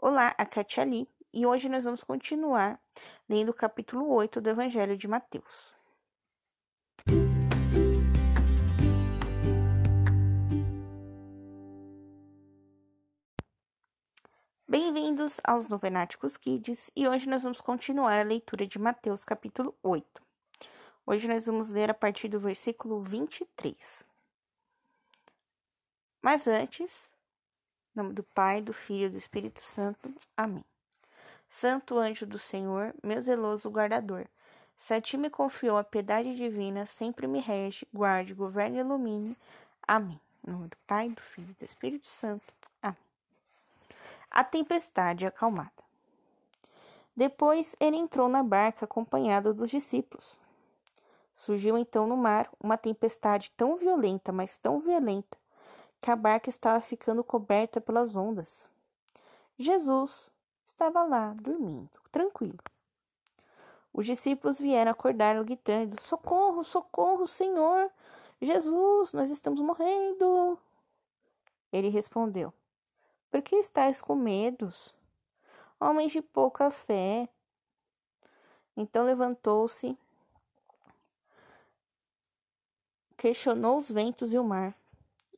Olá, a Tia Ali, e hoje nós vamos continuar lendo o capítulo 8 do Evangelho de Mateus. Bem-vindos aos Novenáticos Kids, e hoje nós vamos continuar a leitura de Mateus capítulo 8. Hoje nós vamos ler a partir do versículo 23. Mas antes, em nome do Pai, do Filho e do Espírito Santo. Amém. Santo anjo do Senhor, meu zeloso guardador, se a ti me confiou a piedade divina, sempre me rege, guarde, governe e ilumine. Amém. Em nome do Pai, do Filho e do Espírito Santo. Amém. A tempestade acalmada. Depois ele entrou na barca acompanhado dos discípulos. Surgiu então no mar uma tempestade tão violenta, mas tão violenta, que a barca estava ficando coberta pelas ondas. Jesus estava lá, dormindo, tranquilo. Os discípulos vieram acordá-lo gritando: Socorro, socorro, Senhor! Jesus, nós estamos morrendo! Ele respondeu: Por que estáis com medos? Homens de pouca fé. Então levantou-se, questionou os ventos e o mar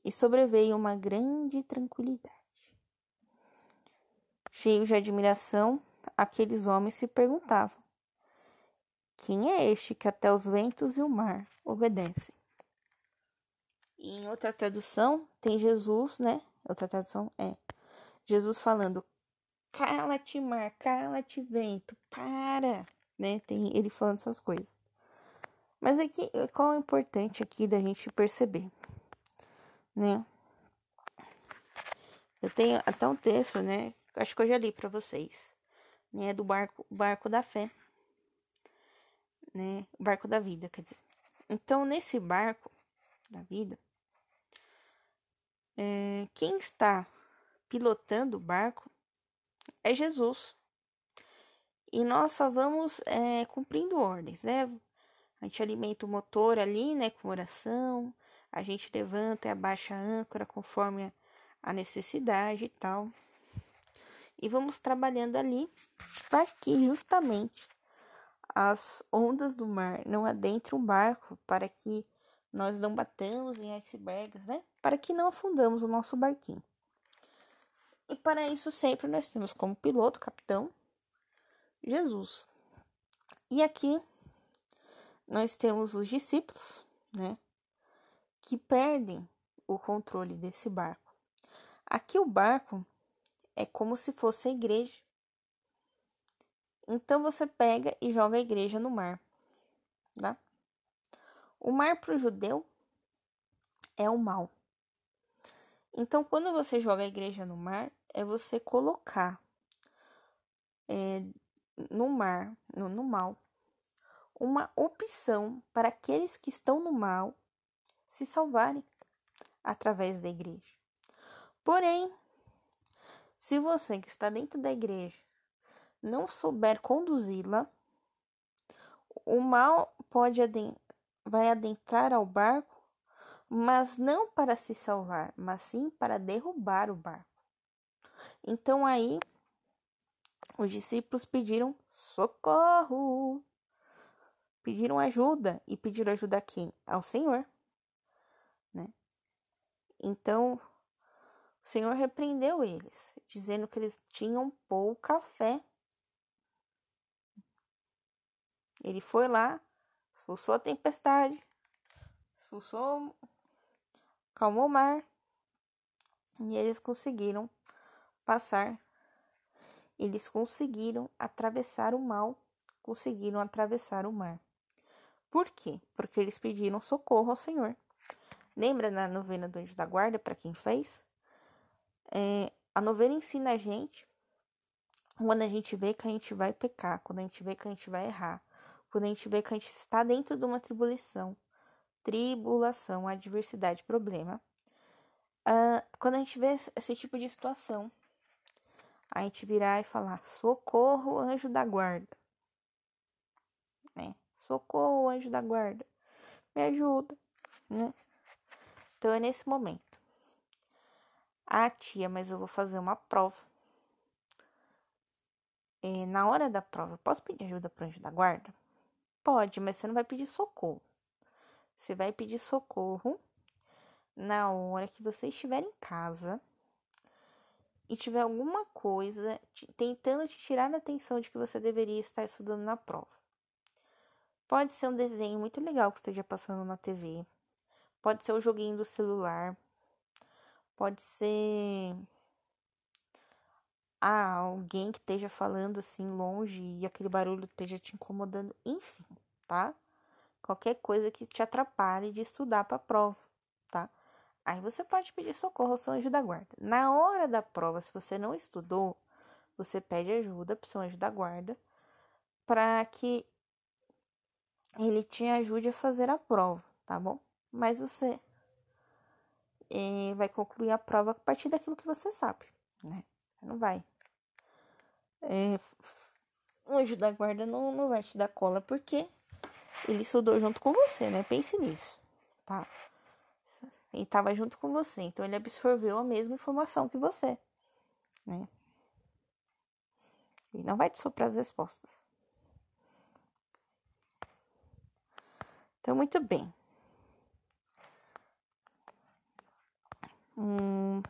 e sobreveio uma grande tranquilidade. Cheios de admiração, aqueles homens se perguntavam: Quem é este que até os ventos e o mar obedecem? E em outra tradução, tem Jesus, né? Outra tradução é Jesus falando: Cala-te, mar, cala-te, vento, para, né? Tem ele falando essas coisas. Mas aqui, qual é o importante aqui da gente perceber? Né? Eu tenho até um texto, né? Acho que eu já li para vocês, né? Do barco, barco da fé, né? O barco da vida, quer dizer. Então, nesse barco da vida, é, quem está pilotando o barco é Jesus. E nós só vamos é, cumprindo ordens, né? A gente alimenta o motor ali, né? Com oração, a gente levanta e abaixa a âncora conforme a necessidade e tal. E vamos trabalhando ali para que justamente as ondas do mar não adentrem o barco, para que nós não batamos em icebergs, né? Para que não afundamos o nosso barquinho. E para isso sempre nós temos como piloto, capitão, Jesus. E aqui nós temos os discípulos, né? Que perdem o controle desse barco. Aqui o barco é como se fosse a igreja. Então você pega e joga a igreja no mar, tá? O mar para o judeu é o mal. Então, quando você joga a igreja no mar, é você colocar é, no mar, no, no mal, uma opção para aqueles que estão no mal se salvarem através da igreja. Porém, se você que está dentro da igreja não souber conduzi-la, o mal pode adent vai adentrar ao barco, mas não para se salvar, mas sim para derrubar o barco. Então aí os discípulos pediram socorro, pediram ajuda e pediram ajuda a quem? Ao Senhor. Então, o Senhor repreendeu eles, dizendo que eles tinham pouca fé. Ele foi lá, expulsou a tempestade, expulsou, calmou o mar, e eles conseguiram passar. Eles conseguiram atravessar o mal, conseguiram atravessar o mar. Por quê? Porque eles pediram socorro ao Senhor. Lembra na novena do Anjo da Guarda, para quem fez? É, a novena ensina a gente quando a gente vê que a gente vai pecar, quando a gente vê que a gente vai errar, quando a gente vê que a gente está dentro de uma tribulação, tribulação, adversidade, problema. Uh, quando a gente vê esse tipo de situação, a gente virar e falar: socorro, anjo da guarda. Né? Socorro, anjo da guarda. Me ajuda, né? Então é nesse momento. Ah, tia, mas eu vou fazer uma prova. é, na hora da prova, posso pedir ajuda para o anjo da guarda? Pode, mas você não vai pedir socorro. Você vai pedir socorro na hora que você estiver em casa e tiver alguma coisa te, tentando te tirar a atenção de que você deveria estar estudando na prova. Pode ser um desenho muito legal que esteja passando na TV. Pode ser o joguinho do celular. Pode ser ah, alguém que esteja falando assim longe e aquele barulho esteja te incomodando, enfim, tá? Qualquer coisa que te atrapalhe de estudar para a prova, tá? Aí você pode pedir socorro ao seu anjo da guarda. Na hora da prova, se você não estudou, você pede ajuda para o seu anjo da guarda para que ele te ajude a fazer a prova, tá bom? Mas você é, vai concluir a prova a partir daquilo que você sabe, né? Não vai. É, o anjo da guarda não, não vai te dar cola porque ele estudou junto com você, né? Pense nisso, tá? Ele estava junto com você, então ele absorveu a mesma informação que você, né? E não vai te soprar as respostas. Então, muito bem. Hum,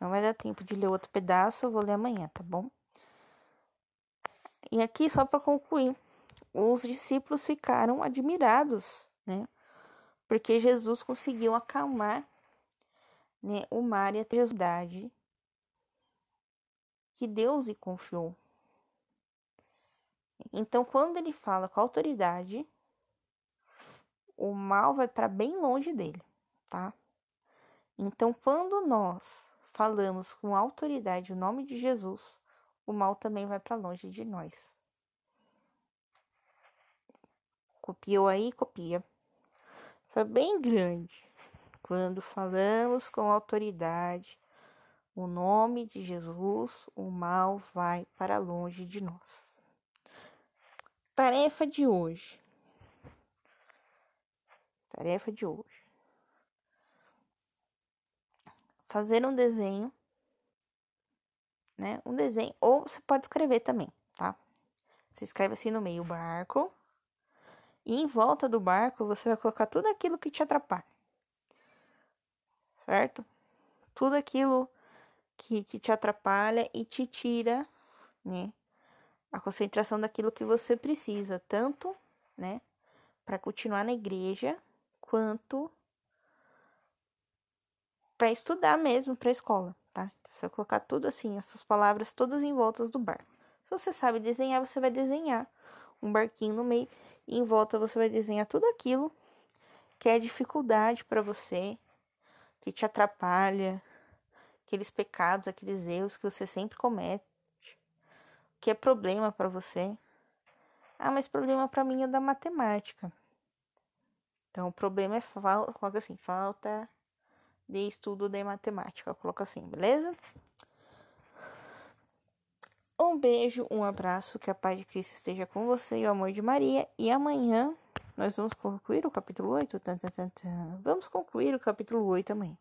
não vai dar tempo de ler outro pedaço, eu vou ler amanhã, tá bom? E aqui, só para concluir, os discípulos ficaram admirados, né? Porque Jesus conseguiu acalmar né, o mar e a tempestade que Deus lhe confiou. Então, quando ele fala com autoridade, o mal vai para bem longe dele, tá? Então, quando nós falamos com autoridade o nome de Jesus, o mal também vai para longe de nós. Copiou aí? Copia. Foi bem grande. Quando falamos com autoridade o nome de Jesus, o mal vai para longe de nós. Tarefa de hoje. Tarefa de hoje. Fazer um desenho, né? Um desenho, ou você pode escrever também, tá? Você escreve assim no meio barco, e em volta do barco você vai colocar tudo aquilo que te atrapalha, certo? Tudo aquilo que, que te atrapalha e te tira, né? A concentração daquilo que você precisa, tanto, né? Para continuar na igreja, quanto para estudar mesmo para a escola, tá? Você vai colocar tudo assim, essas palavras todas em voltas do barco. Se você sabe desenhar, você vai desenhar um barquinho no meio e em volta você vai desenhar tudo aquilo que é dificuldade para você, que te atrapalha, aqueles pecados, aqueles erros que você sempre comete, que é problema para você. Ah, mas problema para mim é da matemática. Então, o problema é falta, assim, falta de estudo de matemática. Coloca assim, beleza? Um beijo, um abraço, que a paz de Cristo esteja com você e o amor de Maria. E amanhã nós vamos concluir o capítulo 8. Tan, tan, tan, vamos concluir o capítulo 8 amanhã.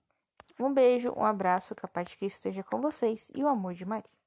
Um beijo, um abraço, que a paz de Cristo esteja com vocês e o amor de Maria.